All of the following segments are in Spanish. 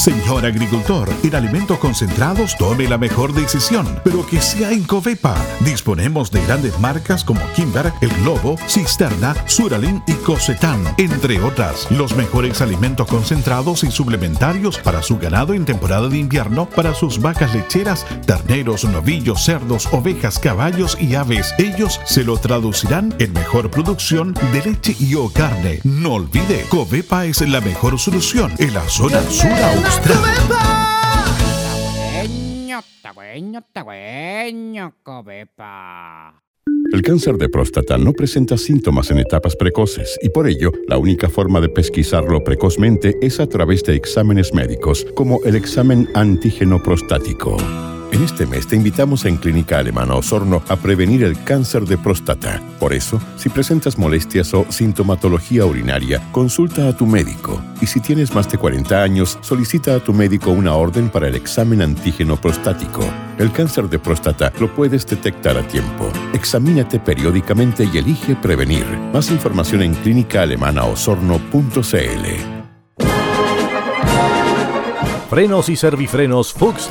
Señor agricultor, en alimentos concentrados tome la mejor decisión, pero que sea en Covepa. Disponemos de grandes marcas como Kimber, El Globo, Cisterna, Suralin y Cosetán, entre otras. Los mejores alimentos concentrados y suplementarios para su ganado en temporada de invierno, para sus vacas lecheras, terneros, novillos, cerdos, ovejas, caballos y aves. Ellos se lo traducirán en mejor producción de leche y o carne. No olvide, Covepa es la mejor solución en la zona sur el cáncer de próstata no presenta síntomas en etapas precoces y por ello la única forma de pesquisarlo precozmente es a través de exámenes médicos como el examen antígeno prostático. En este mes te invitamos en Clínica Alemana Osorno a prevenir el cáncer de próstata. Por eso, si presentas molestias o sintomatología urinaria, consulta a tu médico. Y si tienes más de 40 años, solicita a tu médico una orden para el examen antígeno prostático. El cáncer de próstata lo puedes detectar a tiempo. Examínate periódicamente y elige prevenir. Más información en clínicaalemanaosorno.cl. Frenos y servifrenos Fuchs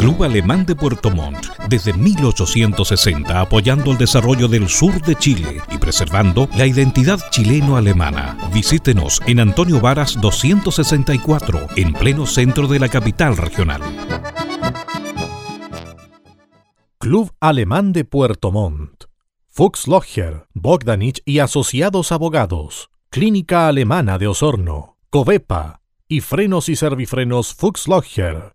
Club Alemán de Puerto Montt, desde 1860 apoyando el desarrollo del sur de Chile y preservando la identidad chileno-alemana. Visítenos en Antonio Varas 264, en pleno centro de la capital regional. Club Alemán de Puerto Montt. Fuchs Logger, Bogdanich y Asociados Abogados. Clínica Alemana de Osorno. Covepa y Frenos y Servifrenos Fuchs Logger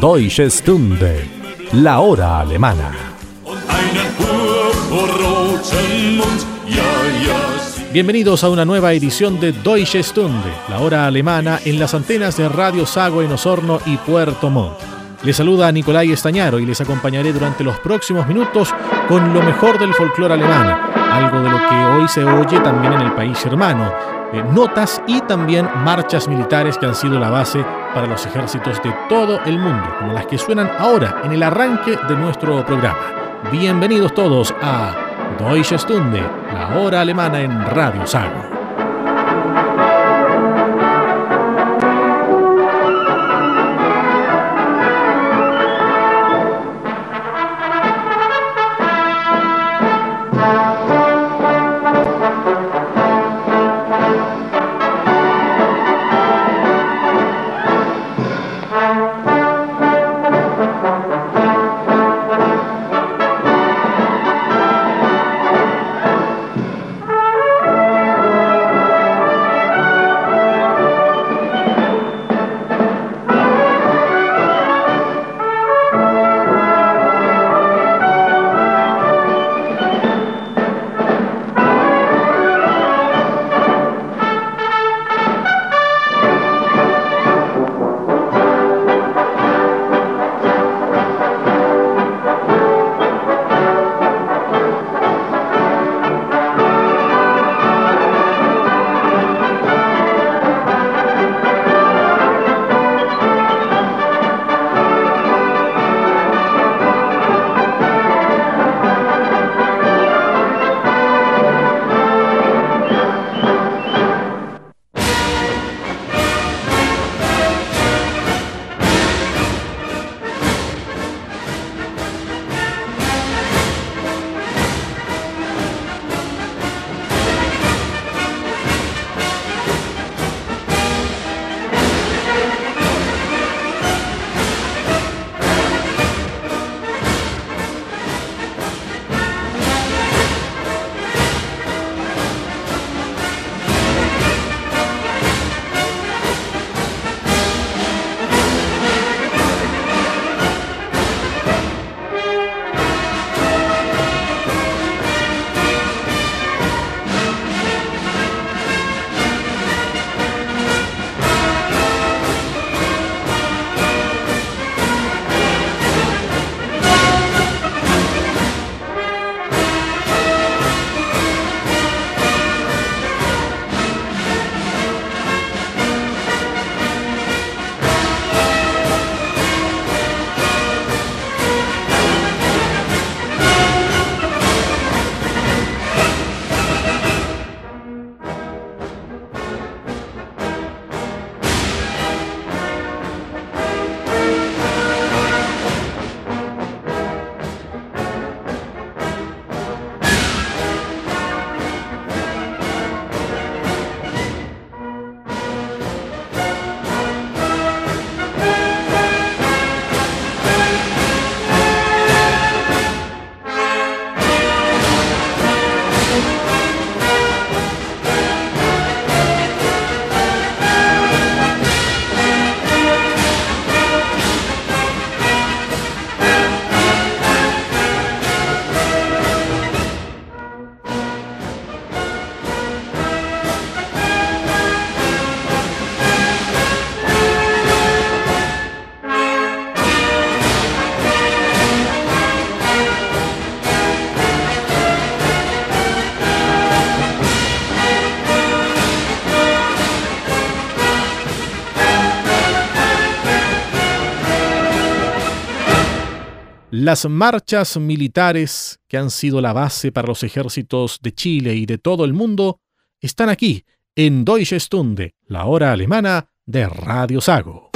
Deutsche Stunde, la hora alemana. Bienvenidos a una nueva edición de Deutsche Stunde, la hora alemana en las antenas de Radio Sago en Osorno y Puerto Montt. Les saluda Nicolai Estañaro y les acompañaré durante los próximos minutos con lo mejor del folclore alemán, algo de lo que hoy se oye también en el país hermano, notas y también marchas militares que han sido la base para los ejércitos de todo el mundo, como las que suenan ahora en el arranque de nuestro programa. Bienvenidos todos a Deutsche Stunde, la hora alemana en Radio Sago. Las marchas militares que han sido la base para los ejércitos de Chile y de todo el mundo están aquí en Deutsche Stunde, la hora alemana de Radio Sago.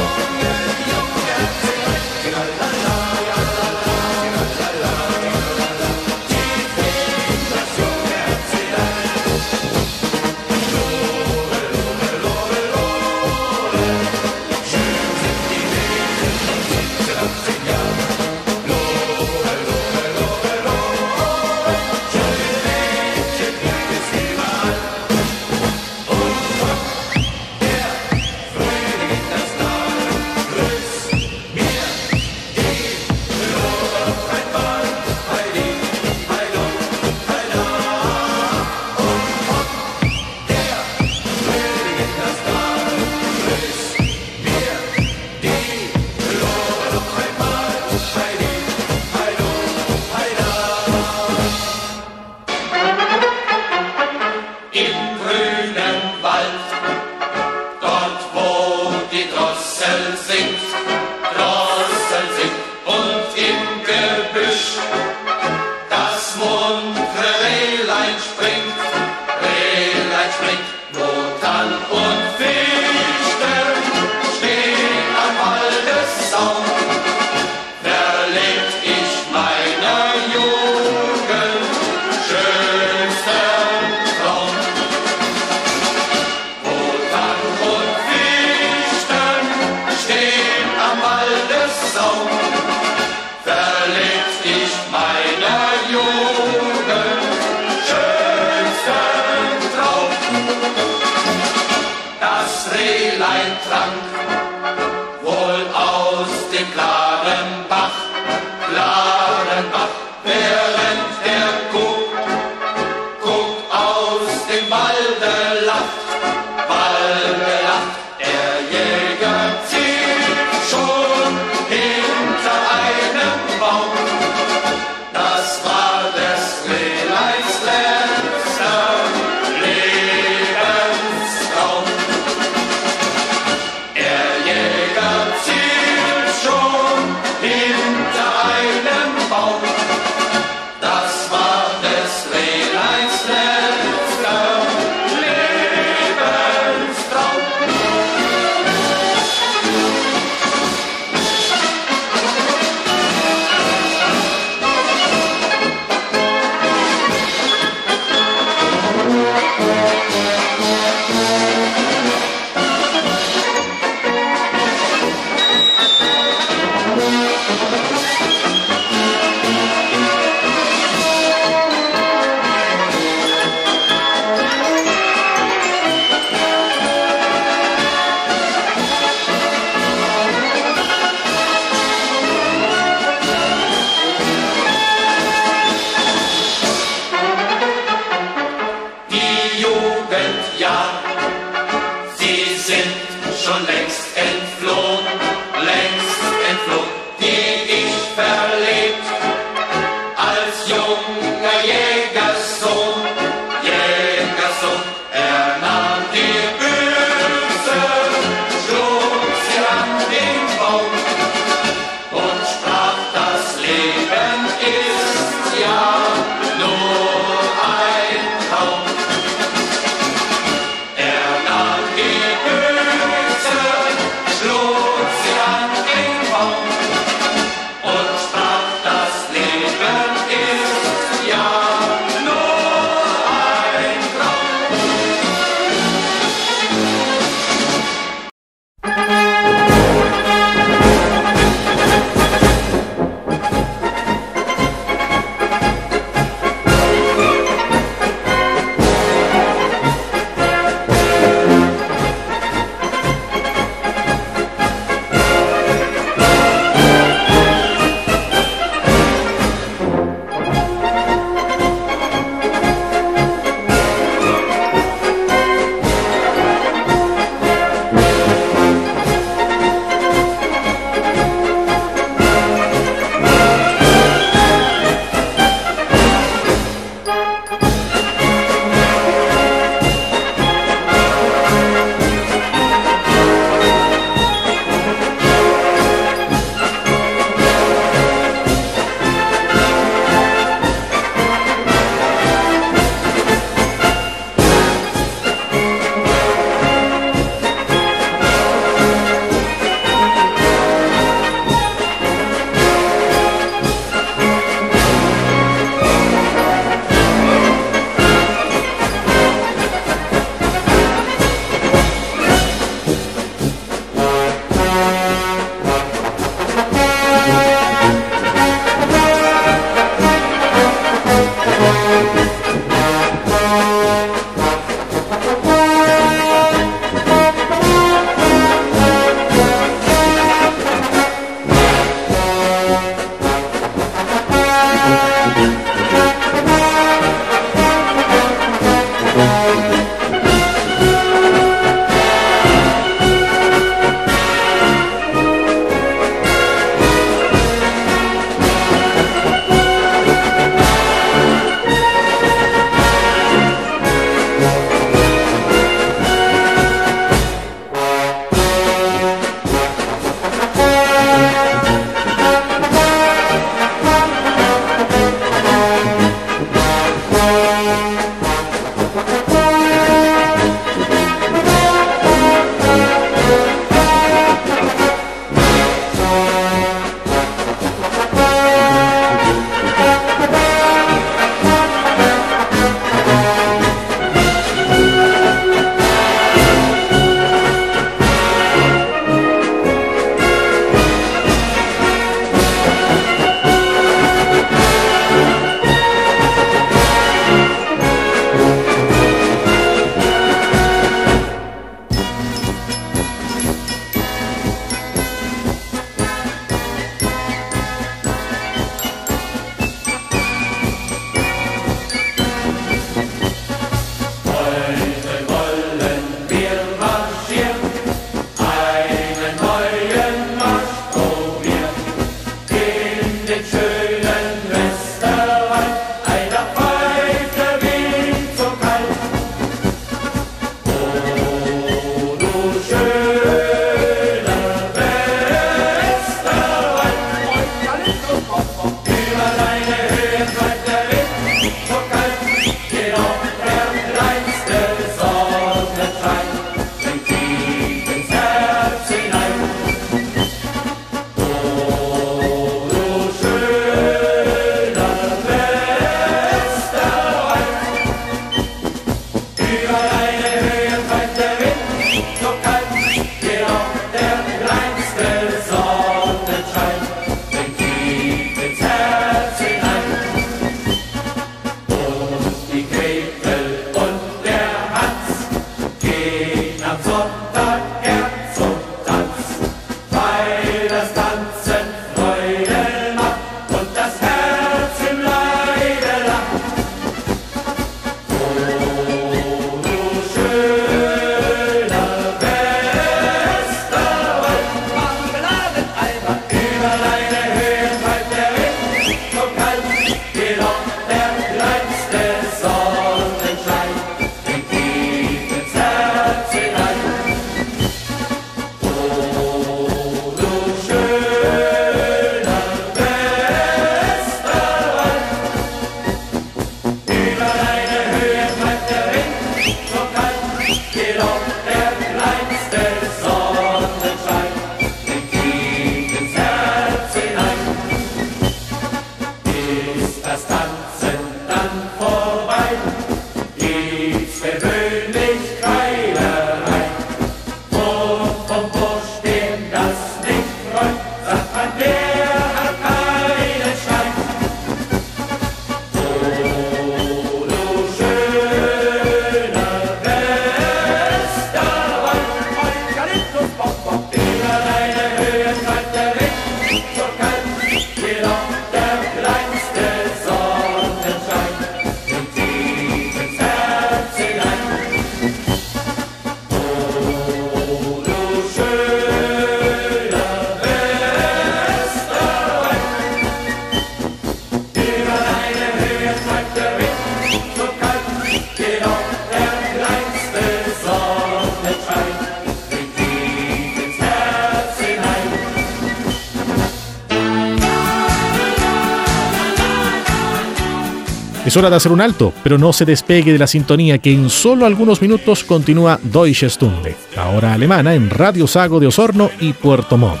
Hora de hacer un alto, pero no se despegue de la sintonía que en solo algunos minutos continúa Deutsche Stunde, ahora alemana en Radio Sago de Osorno y Puerto Montt.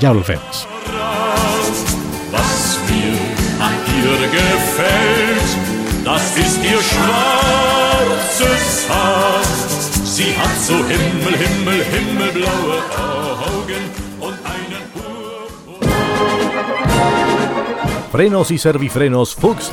Ya volvemos. Frenos y servifrenos Fuchs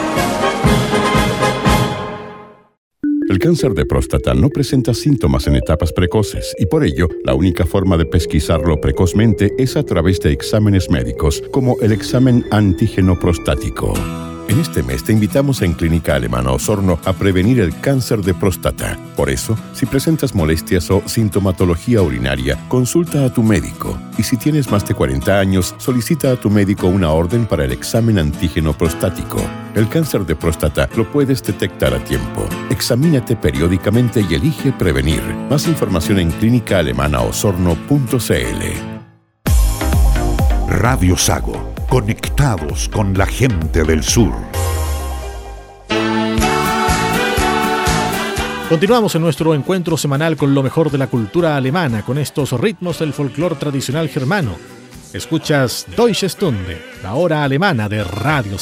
El cáncer de próstata no presenta síntomas en etapas precoces y por ello la única forma de pesquisarlo precozmente es a través de exámenes médicos como el examen antígeno prostático. En este mes te invitamos en Clínica Alemana Osorno a prevenir el cáncer de próstata. Por eso, si presentas molestias o sintomatología urinaria, consulta a tu médico. Y si tienes más de 40 años, solicita a tu médico una orden para el examen antígeno prostático. El cáncer de próstata lo puedes detectar a tiempo. Examínate periódicamente y elige prevenir. Más información en clínicaalemanaosorno.cl. Radio Sago conectados con la gente del sur. Continuamos en nuestro encuentro semanal con lo mejor de la cultura alemana, con estos ritmos del folclore tradicional germano. Escuchas Deutsche Stunde, la hora alemana de Radio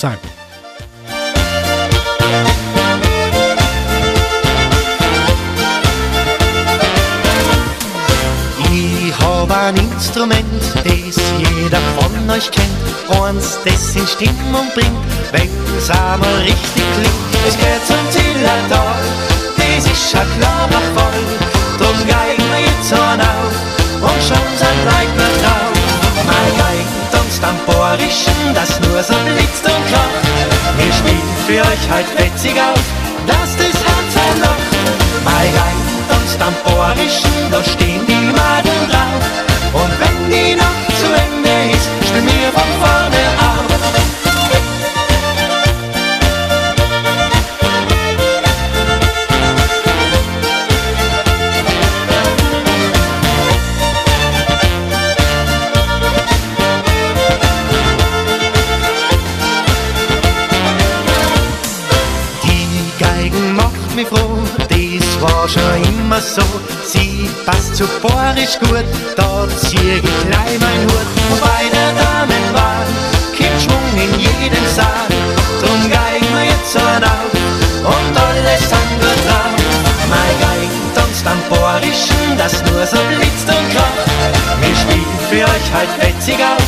Sago. ein Instrument, das jeder von euch kennt. Eins, das in Stimmung bringt, wenn's einmal richtig klingt. Es geht zum Zillertal, das ist ein klarer Fall. Drum geigen wir jetzt an auf und schon sind Leid wir drauf. Mein tanzt am Bohrischen, das nur so blitzt und kracht. Wir spielen für euch halt fetzig auf, dass das Herz erlacht. Mein Geigen tanzt am Bohrischen, da stehen die Maden drauf. Und wenn die Nacht zu Ende ist, spiel mir von vorne immer so. Sie passt zu Borisch gut, da zieh ich gleich mein Hut. Und bei der Damenwahl kommt Schwung in jedem Saal. Drum geigen wir jetzt ein auf und alles andere drauf. Mein Geigen tanzt am Borischen, das nur so blitzt und kracht. Wir spielen für euch halt fetzig auf,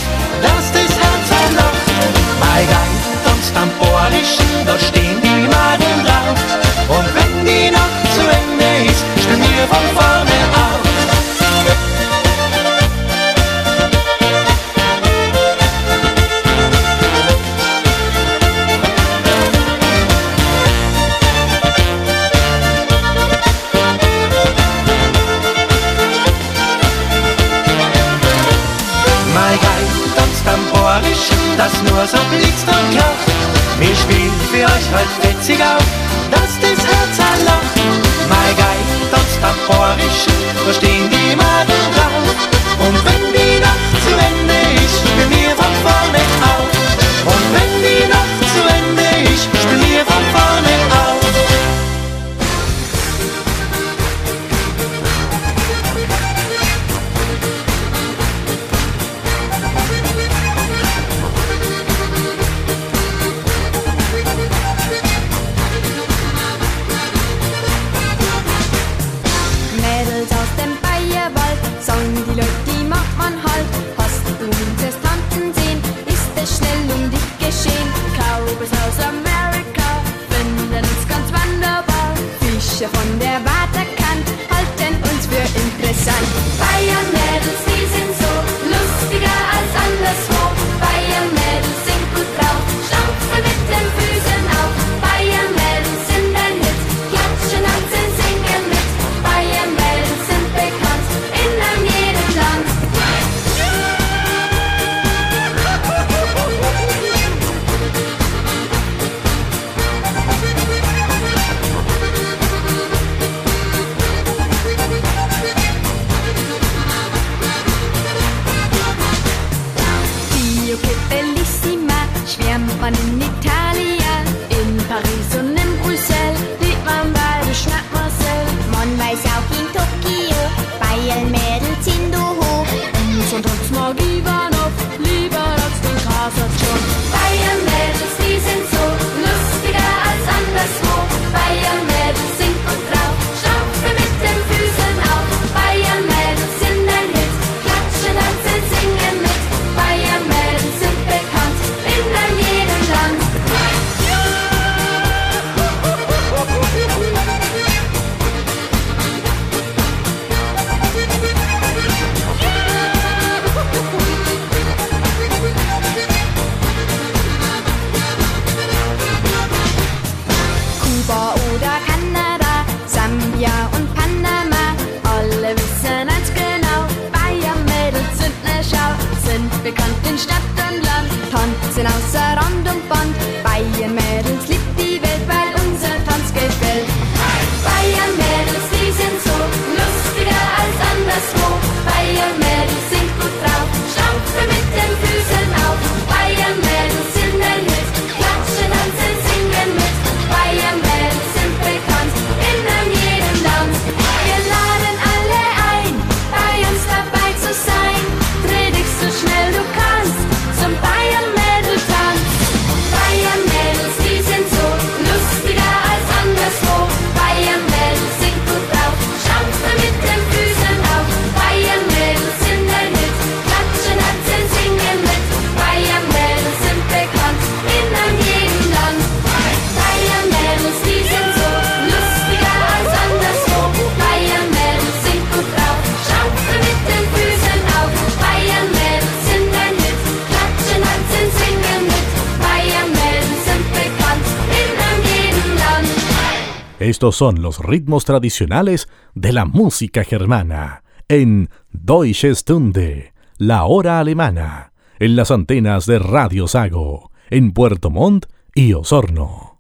Estos son los ritmos tradicionales de la música germana en Deutsche Stunde, la hora alemana, en las antenas de Radio Sago, en Puerto Montt y Osorno.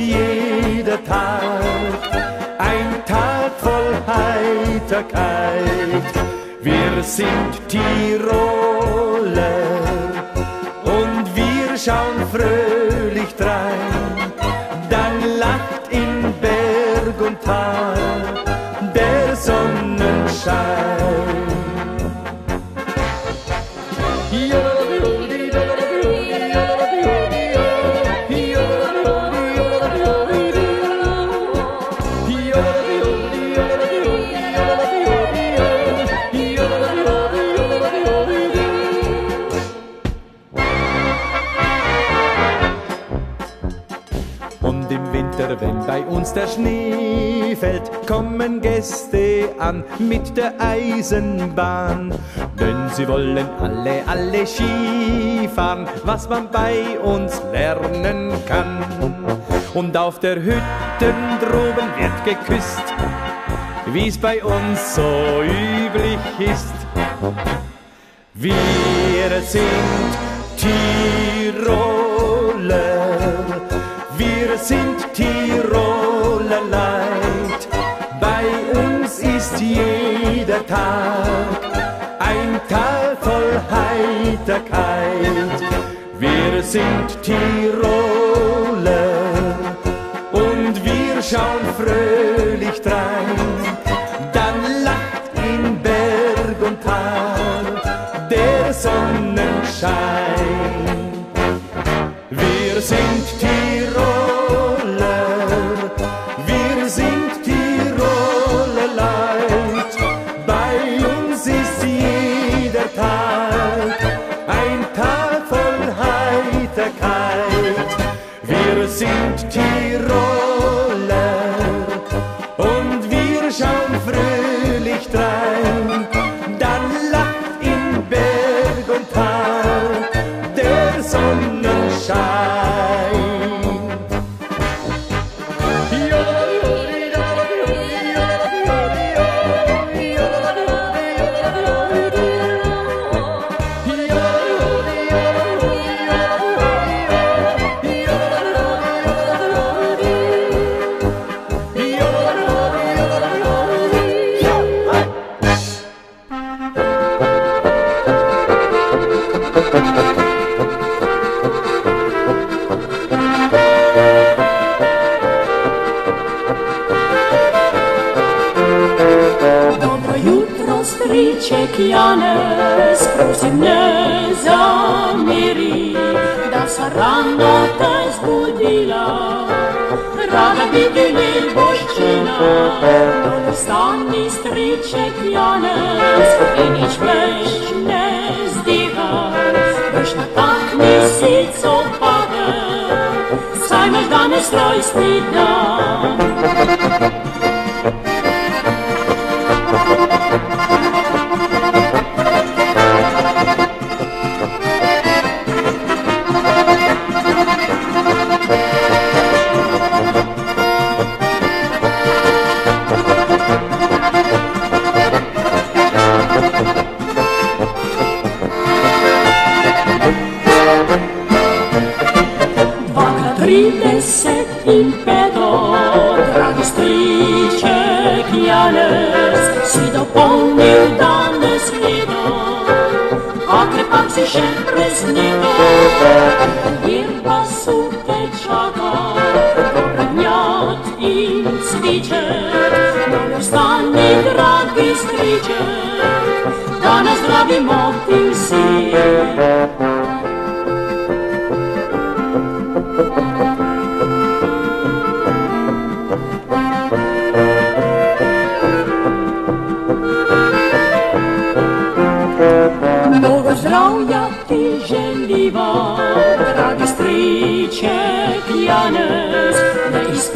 jeder Tag ein Tag voll Heiterkeit. Wir sind Tiroler und wir schauen fröhlich drein. Dann lacht in Berg und Tal der Sonnenschein. Bei uns der Schnee fällt, kommen Gäste an mit der Eisenbahn. Denn sie wollen alle, alle Skifahren, was man bei uns lernen kann. Und auf der Hütte droben wird geküsst, wie's bei uns so üblich ist. Wir sind Tiroler, wir sind Tiroler Leid. Bei uns ist jeder Tag ein Tag voll Heiterkeit. Wir sind Tiroler und wir schauen fröhlich drein. Dann lacht in Berg und Tal der Sonnenschein. Wir sind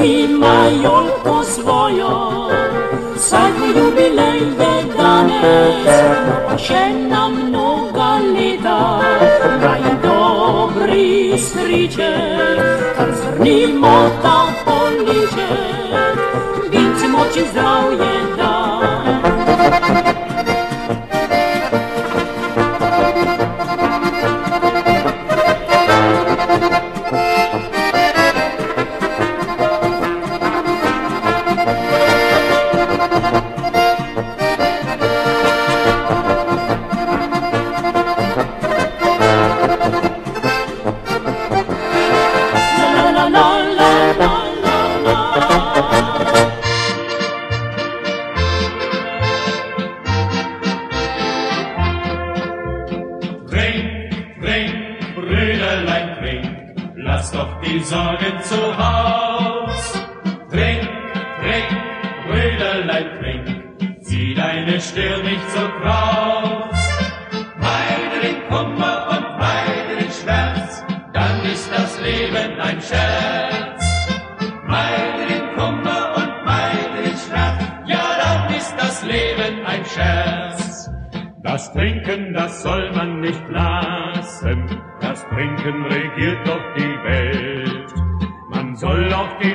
izpima jolko svojo. Tvoj jubilej je danes, pa še na mnoga leta. Da je dobri striček, kar zvrnimo ta poliček, vinci moči zdravje Leib trink, zieh deine Stirn nicht so kraus. Weine den Kummer und weine den Schmerz, dann ist das Leben ein Scherz. Weine den Kummer und weine den Schmerz, ja dann ist das Leben ein Scherz. Das Trinken, das soll man nicht lassen, das Trinken regiert doch die Welt. Man soll auf die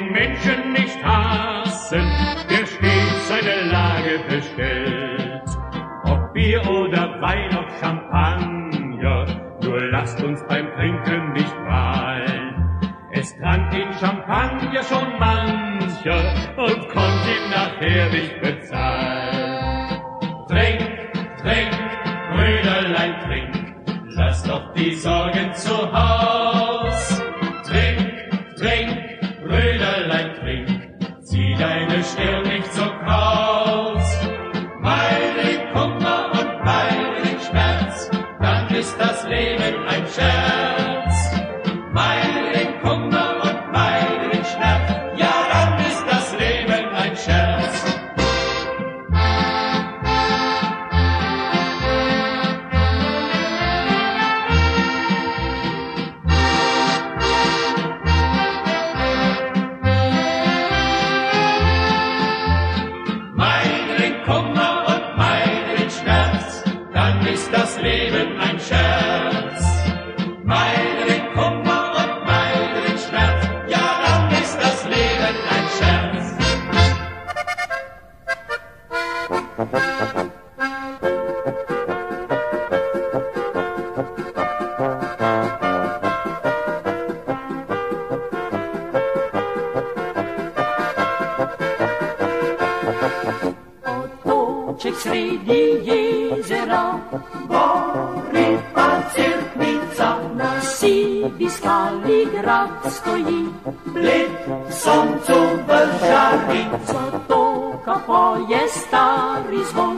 košček sredi jezera, gori pa cerkvica. Na sivi skali grad stoji, bled soncu v žari. Zato kako je stari zvon,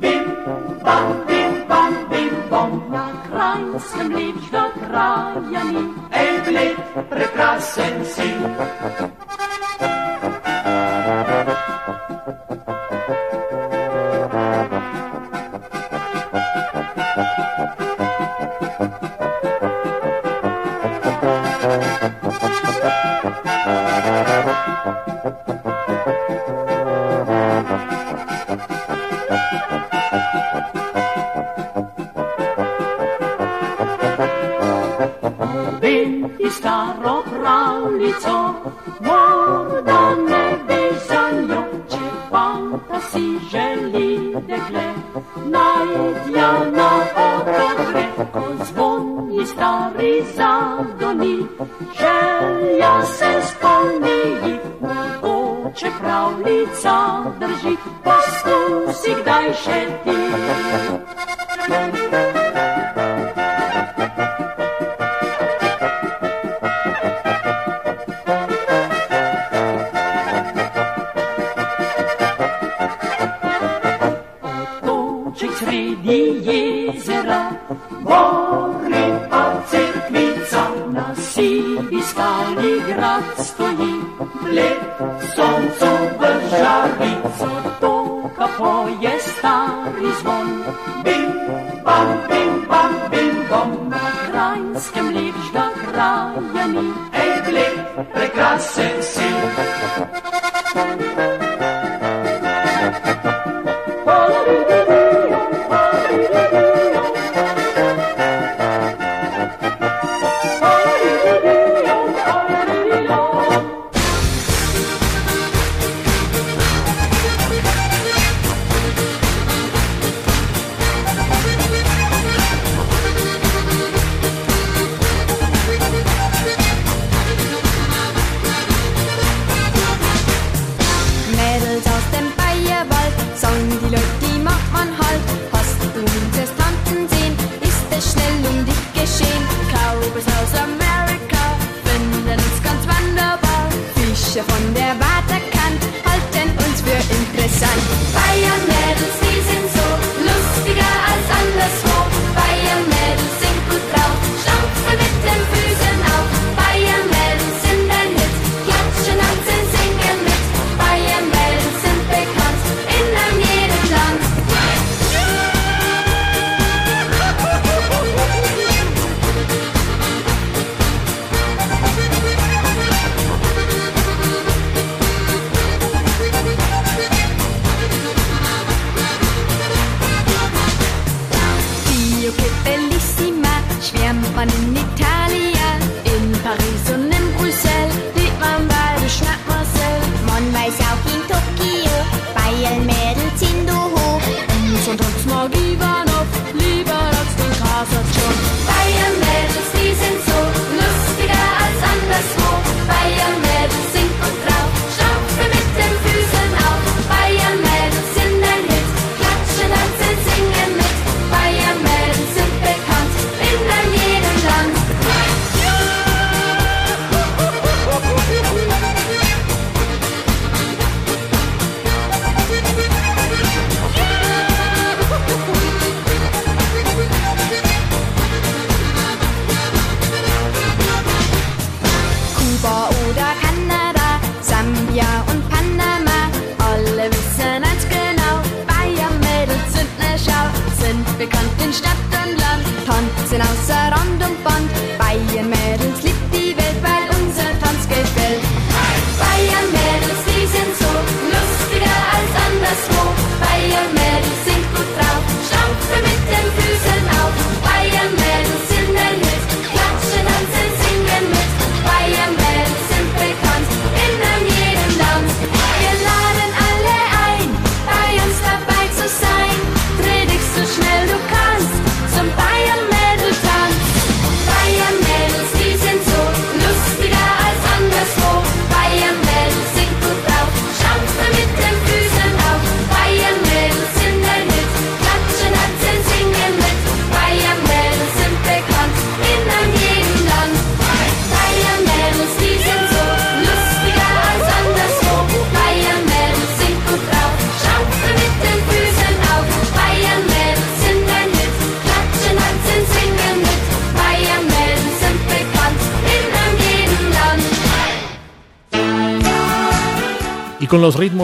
bim, bam, bim, bam, bim, bom. Na kranjskem lepšega kraja ni, ej bled, prekrasen si.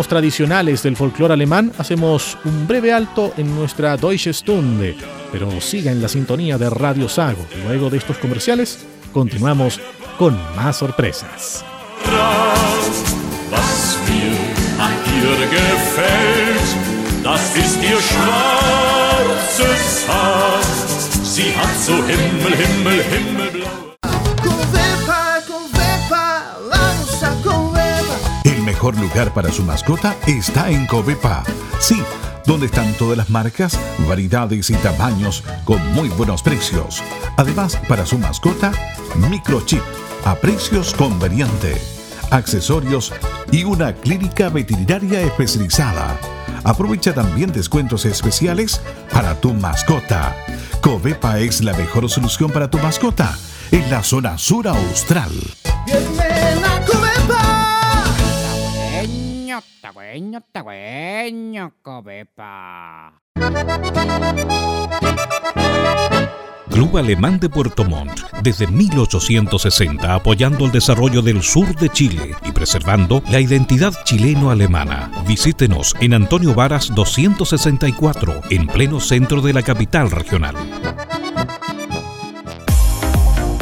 Ritmos tradicionales del folclore alemán hacemos un breve alto en nuestra Deutsche Stunde, pero siga en la sintonía de Radio Sago. Luego de estos comerciales, continuamos con más sorpresas. Mejor lugar para su mascota está en Covepa. Sí, donde están todas las marcas, variedades y tamaños con muy buenos precios. Además, para su mascota, microchip a precios convenientes, accesorios y una clínica veterinaria especializada. Aprovecha también descuentos especiales para tu mascota. Covepa es la mejor solución para tu mascota en la zona sur austral. Está bueno, Covepa. Club Alemán de Puerto Montt, desde 1860 apoyando el desarrollo del sur de Chile y preservando la identidad chileno-alemana. Visítenos en Antonio Varas 264, en pleno centro de la capital regional.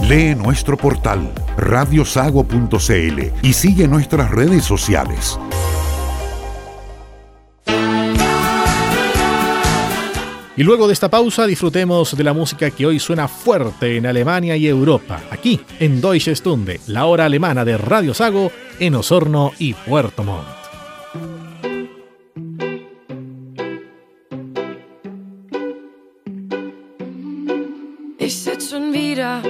Lee nuestro portal radiosago.cl y sigue nuestras redes sociales. Y luego de esta pausa disfrutemos de la música que hoy suena fuerte en Alemania y Europa, aquí en Deutsche Stunde, la hora alemana de Radio Sago en Osorno y Puerto Montt. Ich sitz schon wieder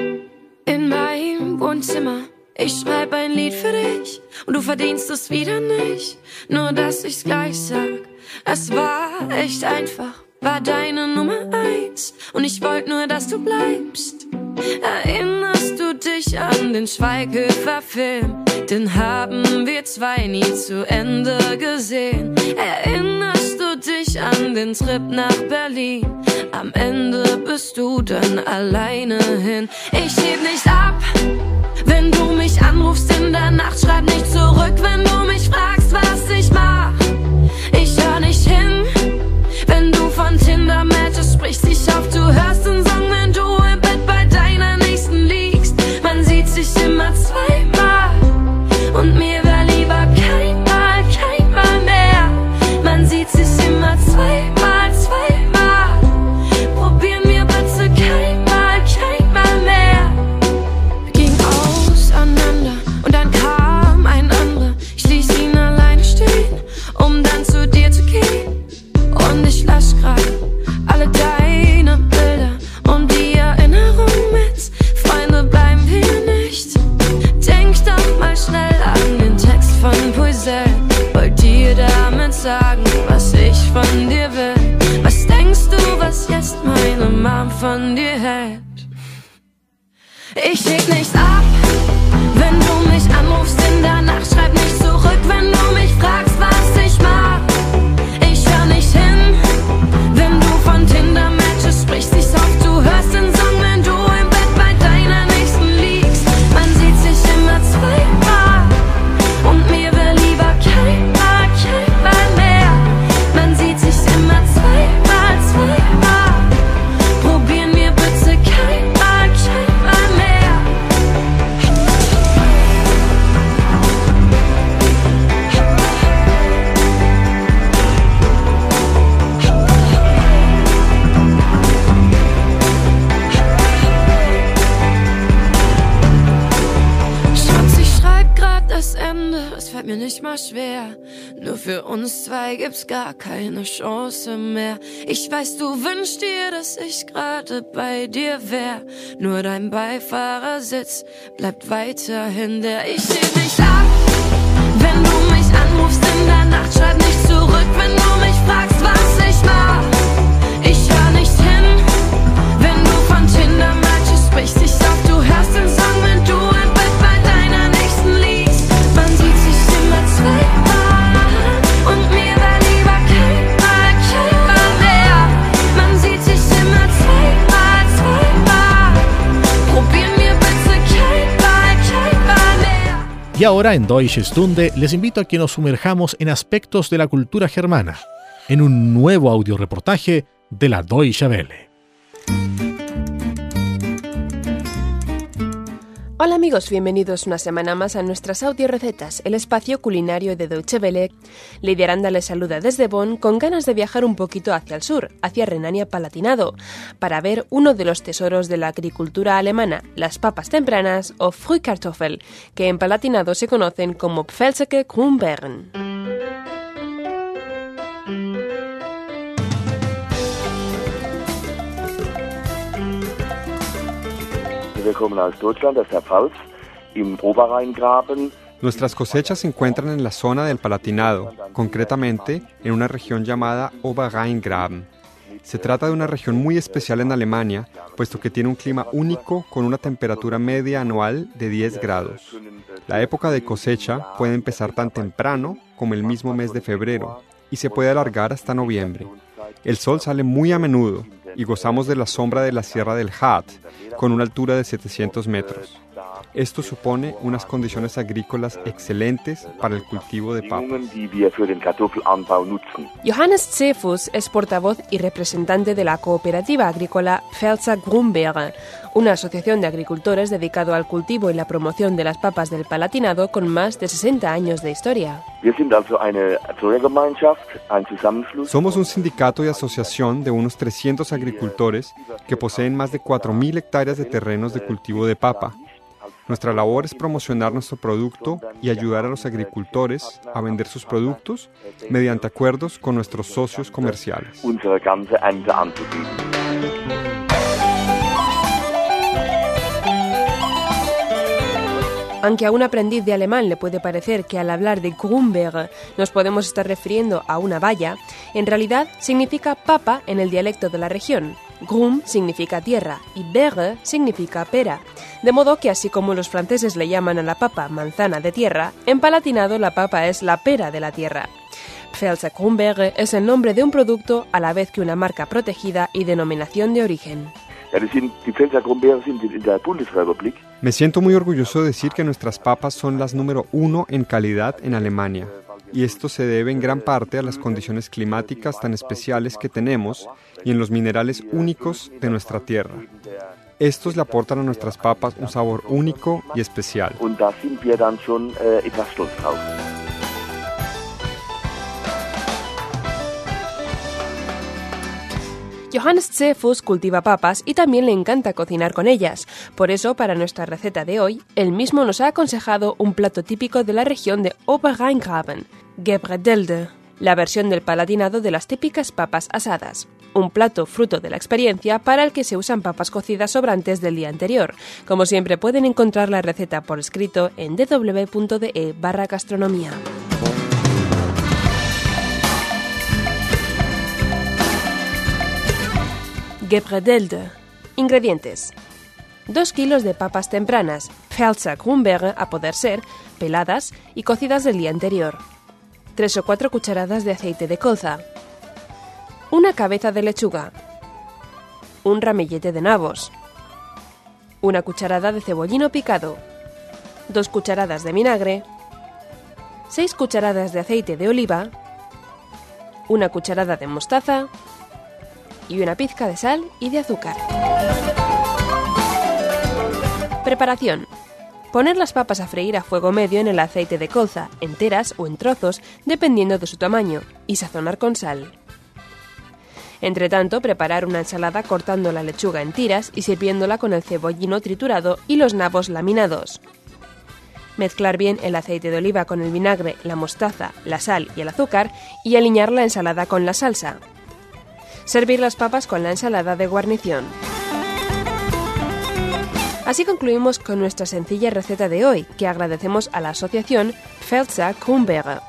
in meinem Wohnzimmer. Ich schreib ein Lied für dich und du verdienst es wieder nicht. Nur dass ich's gleich sag, es war echt einfach, war deine Nummer eins und ich wollt nur, dass du bleibst. Erinnerst du dich an den Schweighöfer-Film? Den haben wir zwei nie zu Ende gesehen. Erinnerst du dich an den Trip nach Berlin? Am Ende bist du dann alleine hin. Ich heb nicht ab, wenn du mich anrufst in der Nacht. Schreib nicht zurück, wenn du mich fragst, was ich mach. Herz bleibt weiterhin der. Ich seh nicht an. Y ahora en Deutsche Stunde les invito a que nos sumerjamos en aspectos de la cultura germana, en un nuevo audioreportaje de la Deutsche Welle. Hola amigos, bienvenidos una semana más a nuestras audio recetas, el espacio culinario de Deutsche Welle. Lidia Aranda les saluda desde Bonn con ganas de viajar un poquito hacia el sur, hacia Renania-Palatinado, para ver uno de los tesoros de la agricultura alemana, las papas tempranas o Frühkartoffel, que en Palatinado se conocen como Pfälzige Krummbeeren. Nuestras cosechas se encuentran en la zona del Palatinado, concretamente en una región llamada Oberrheingraben. Se trata de una región muy especial en Alemania, puesto que tiene un clima único con una temperatura media anual de 10 grados. La época de cosecha puede empezar tan temprano como el mismo mes de febrero y se puede alargar hasta noviembre. El sol sale muy a menudo y gozamos de la sombra de la Sierra del Hart, con una altura de 700 metros. Esto supone unas condiciones agrícolas excelentes para el cultivo de papas. Johannes Zefus es portavoz y representante de la cooperativa agrícola Pfälzer Grumbeere, una asociación de agricultores dedicado al cultivo y la promoción de las papas del Palatinado con más de 60 años de historia. Somos un sindicato y asociación de unos 300 agricultores que poseen más de 4.000 hectáreas de terrenos de cultivo de papa nuestra labor es promocionar nuestro producto y ayudar a los agricultores a vender sus productos mediante acuerdos con nuestros socios comerciales. Aunque a un aprendiz de alemán le puede parecer que al hablar de Grumberg nos podemos estar refiriendo a una valla, en realidad significa papa en el dialecto de la región. Grum significa tierra y Berre significa pera. De modo que así como los franceses le llaman a la papa manzana de tierra, en palatinado la papa es la pera de la tierra. Pfälzer Grumberg es el nombre de un producto a la vez que una marca protegida y denominación de origen. Me siento muy orgulloso de decir que nuestras papas son las número uno en calidad en Alemania. Y esto se debe en gran parte a las condiciones climáticas tan especiales que tenemos y en los minerales únicos de nuestra tierra. Estos le aportan a nuestras papas un sabor único y especial. Johannes Zefus cultiva papas y también le encanta cocinar con ellas. Por eso, para nuestra receta de hoy, él mismo nos ha aconsejado un plato típico de la región de Oberrheingraben, Gebredelde, la versión del palatinado de las típicas papas asadas. Un plato fruto de la experiencia para el que se usan papas cocidas sobrantes del día anterior. Como siempre pueden encontrar la receta por escrito en www.de barra gastronomía. Gebredelde. Ingredientes. 2 kilos de papas tempranas, Pfälzer Grumbeere a poder ser, peladas y cocidas del día anterior. 3 o 4 cucharadas de aceite de colza. Una cabeza de lechuga. Un ramillete de nabos. Una cucharada de cebollino picado. 2 cucharadas de vinagre. 6 cucharadas de aceite de oliva. Una cucharada de mostaza y una pizca de sal y de azúcar. Preparación. Poner las papas a freír a fuego medio en el aceite de colza, enteras o en trozos, dependiendo de su tamaño, y sazonar con sal. Entre tanto, preparar una ensalada cortando la lechuga en tiras y sirviéndola con el cebollino triturado y los nabos laminados. Mezclar bien el aceite de oliva con el vinagre, la mostaza, la sal y el azúcar y alinear la ensalada con la salsa. Servir las papas con la ensalada de guarnición. Así concluimos con nuestra sencilla receta de hoy, que agradecemos a la asociación Pfälzer Krummbeere.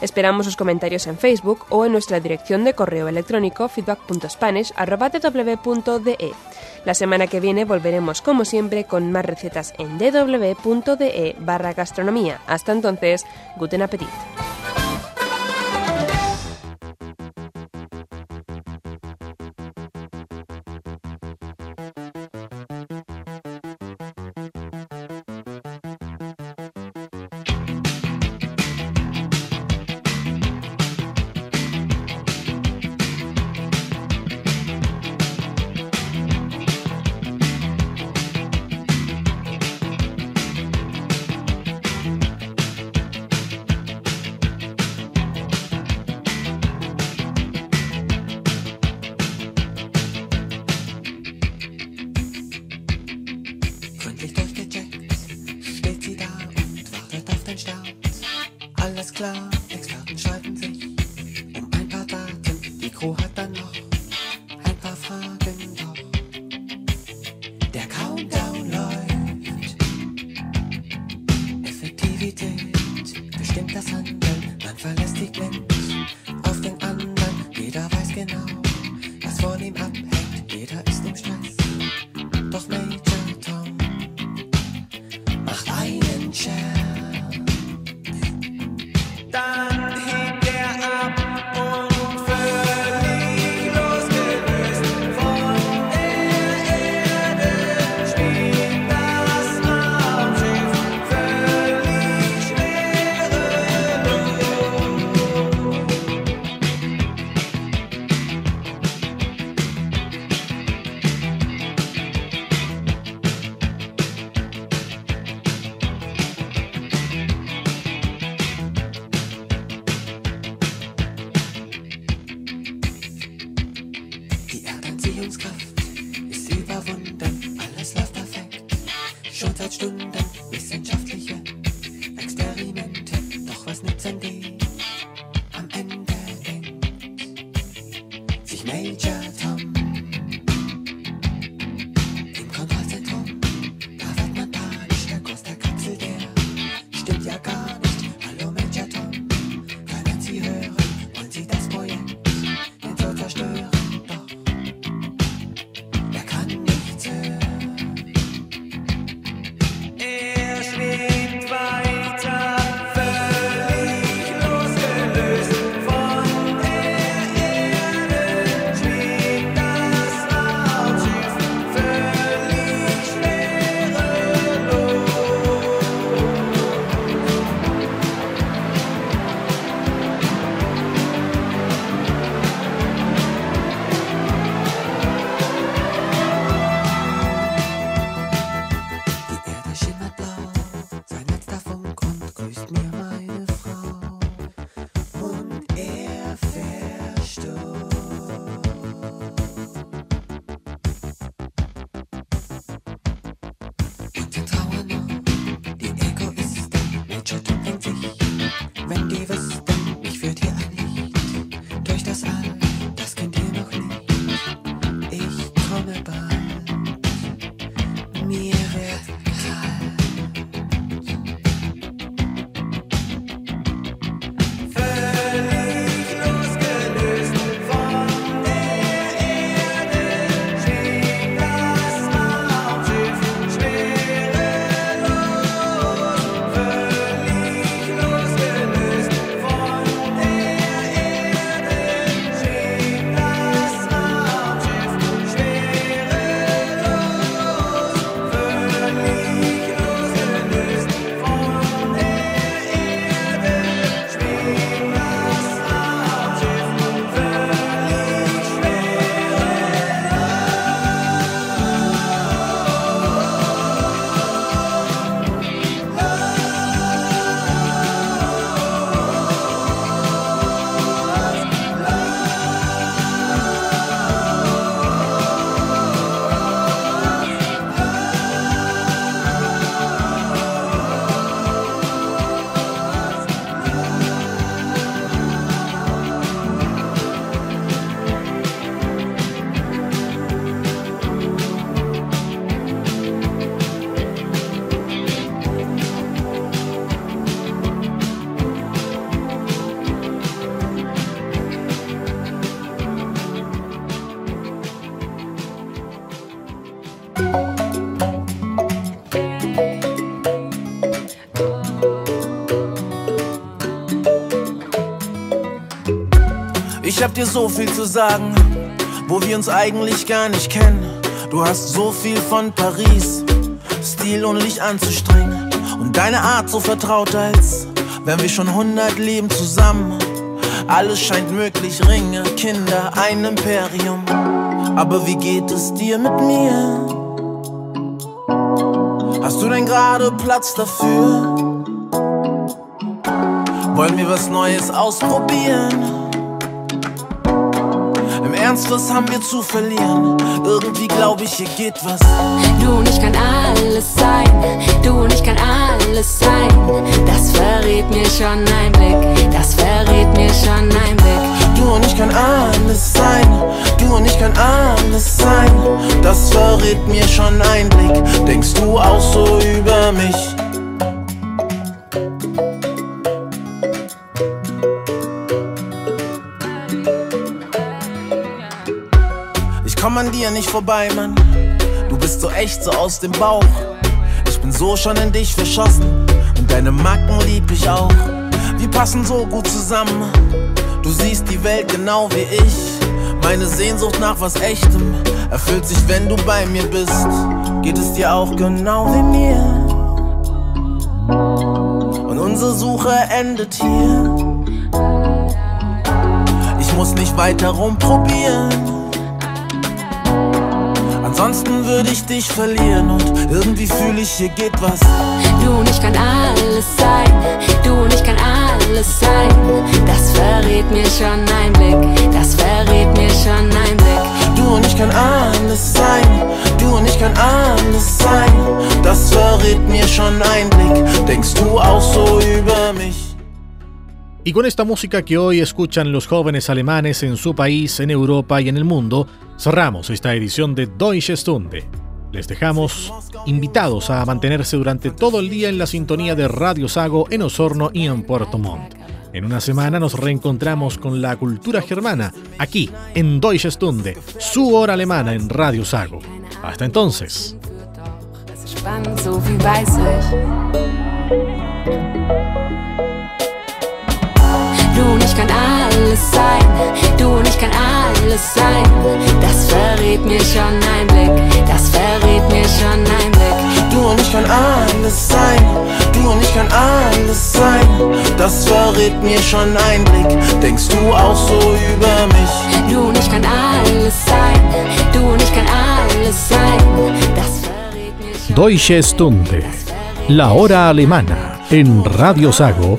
Esperamos sus comentarios en Facebook o en nuestra dirección de correo electrónico feedback.spanish.de. La semana que viene volveremos como siempre con más recetas en www.de barra gastronomía. Hasta entonces, guten appetit. Ich hab dir so viel zu sagen, wo wir uns eigentlich gar nicht kennen. Du hast so viel von Paris, Stil und Licht anzustrengen. Und deine Art so vertraut, als wären wir schon 100 Leben zusammen. Alles scheint möglich, Ringe, Kinder, ein Imperium. Aber wie geht es dir mit mir? Du denn gerade Platz dafür? Wollen wir was Neues ausprobieren? Ernst, was haben wir zu verlieren? Irgendwie glaube ich, hier geht was. Du und ich kann alles sein, du und ich kann alles sein. Das verrät mir schon ein Blick, das verrät mir schon ein Blick. Du und ich kann alles sein. alles sein, das verrät mir schon ein Blick. Denkst du auch so über mich? Dir nicht vorbei, Mann. Du bist so echt, so aus dem Bauch. Ich bin so schon in dich verschossen und deine Macken lieb ich auch. Wir passen so gut zusammen. Du siehst die Welt genau wie ich. Meine Sehnsucht nach was Echtem erfüllt sich, wenn du bei mir bist. Geht es dir auch genau wie mir? Und unsere Suche endet hier. Ich muss nicht weiter rumprobieren. Ansonsten würde ich dich verlieren und irgendwie fühle ich, hier geht was. Du und ich kann alles sein, du und ich kann alles sein. Das verrät mir schon ein Blick, das verrät mir schon ein Blick. Du und ich kann alles sein, du und ich kann alles sein. Das verrät mir schon ein Blick. Denkst du auch so über mich? Y con esta música que hoy escuchan los jóvenes alemanes en su país, en Europa y en el mundo, cerramos esta edición de Deutsche Stunde. Les dejamos invitados a mantenerse durante todo el día en la sintonía de Radio Sago en Osorno y en Puerto Montt. En una semana nos reencontramos con la cultura germana, aquí en Deutsche Stunde, su hora alemana en Radio Sago. Hasta entonces. Ich. Du und ich kann alles sein, du und ich kann alles sein. Das verrät mir schon ein Blick, das verrät mir schon ein Blick. Du und ich kann alles sein, du und ich kann alles sein. Das verrät mir schon ein Blick. Denkst du auch so über mich? Du und ich kann alles sein, du und ich kann alles sein. Das Deutsche Stunde, la hora alemana en Radio Sago,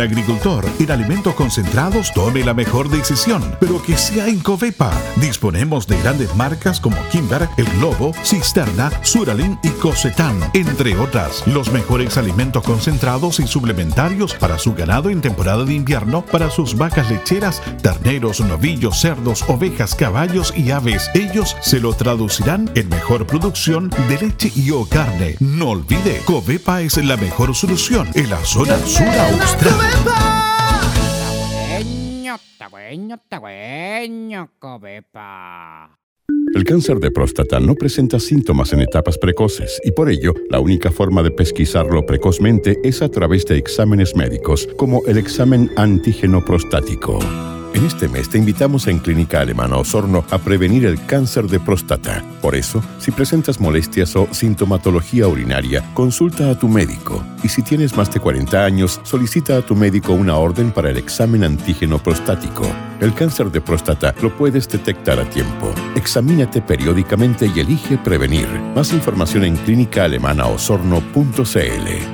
Agricultor, en alimentos concentrados tome la mejor decisión, pero que sea en Covepa. Disponemos de grandes marcas como Kimber, El Globo, Cisterna, Suralin y Cosetán, entre otras. Los mejores alimentos concentrados y suplementarios para su ganado en temporada de invierno, para sus vacas lecheras, terneros, novillos, cerdos, ovejas, caballos y aves. Ellos se lo traducirán en mejor producción de leche y o carne. No olvide, Covepa es la mejor solución en la zona sur austral. El cáncer de próstata no presenta síntomas en etapas precoces y por ello la única forma de pesquisarlo precozmente es a través de exámenes médicos como el examen antígeno prostático. En este mes te invitamos en Clínica Alemana Osorno a prevenir el cáncer de próstata. Por eso, si presentas molestias o sintomatología urinaria, consulta a tu médico. Y si tienes más de 40 años, solicita a tu médico una orden para el examen antígeno prostático. El cáncer de próstata lo puedes detectar a tiempo. Examínate periódicamente y elige prevenir. Más información en clínicaalemanaosorno.cl.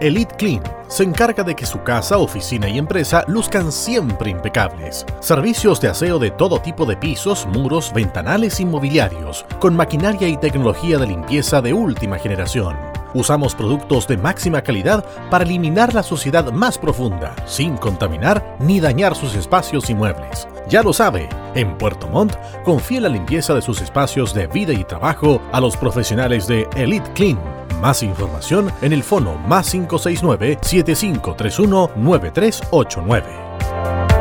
Elite Clean se encarga de que su casa, oficina y empresa luzcan siempre impecables. Servicios de aseo de todo tipo de pisos, muros, ventanales y mobiliarios, con maquinaria y tecnología de limpieza de última generación. Usamos productos de máxima calidad para eliminar la suciedad más profunda, sin contaminar ni dañar sus espacios y muebles. Ya lo sabe, en Puerto Montt confía la limpieza de sus espacios de vida y trabajo a los profesionales de Elite Clean. Más información en el fono más 569 7531 9389.